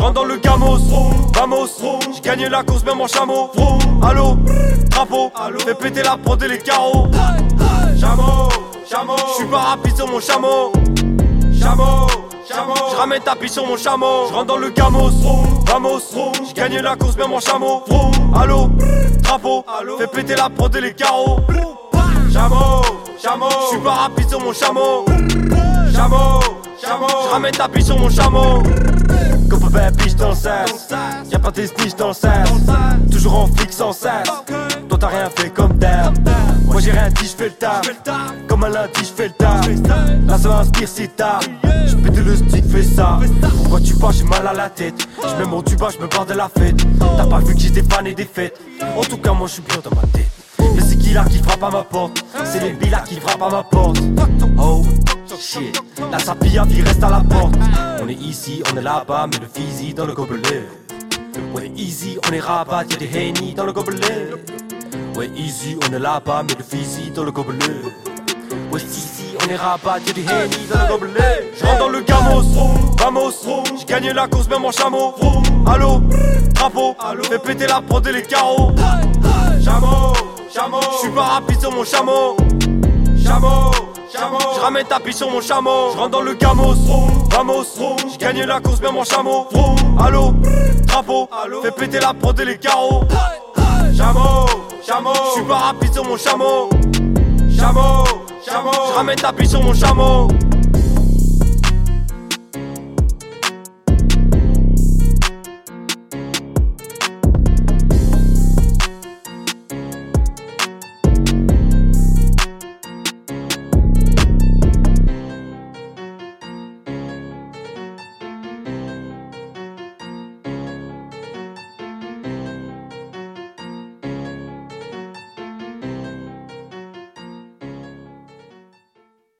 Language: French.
rentre dans le gamos, vamos, j'ai gagné la course même en chameau. Allô, drapeau, fais péter la prod et les carreaux. Chameau, chameau, je suis pas rapide sur mon chameau. Chameau, chameau, je ramène ta sur mon chameau. Je rentre dans le gamos, vamos, j'ai gagné la course même en chameau. Allô, drapeau, fais péter la prod et les carreaux. Chameau, chameau, je suis pas rapide sur mon chameau. Chameau, chameau, je ramène ta sur mon chameau. Comme pas biche dans le sas, y'a pas des snitch dans le. Toujours en flic sans sas. Toi t'as rien fait comme d'hab. Moi j'ai rien dit, j'fais le taf. Comme un lundi, j'fais le taf. Là ça m'inspire si tard. J'pète le stick, fais ça. Pourquoi tu pars, j'ai mal à la tête? J'mets mon tuba, j'me barre de la fête. T'as pas vu que j'étais fané des fêtes. En tout cas, moi j'suis bien dans ma tête. Mais c'est qui là qui frappe à ma porte? C'est les billards qui frappent à ma porte Oh La sapilla vie reste à la porte. On est ici, on est là-bas Mais le physi dans le gobelet. On est easy, on est rabat Y'a des henny dans le gobelet. Ouais easy, on est là-bas Mais le physi dans le gobelet. Ouais ici, on est rabat Y'a des henny dans le gobelet. J'rentre dans le gamos. Vamos. J'ai gagné la course même en chameau. Allô? Drapeau Fais péter la prod et les carreaux. Chameau Chameau, je suis pas rapide sur mon. Chameau, chameau, je ramène ta sur mon chameau. Je rentre dans le gamos, vamos, j'ai gagné la course même en chameau. Allô, drapeau, fais péter la prod et les carreaux. Chameau, chameau, je suis pas rapide sur mon chameau. Chameau, chameau, je ramène ta sur mon chameau.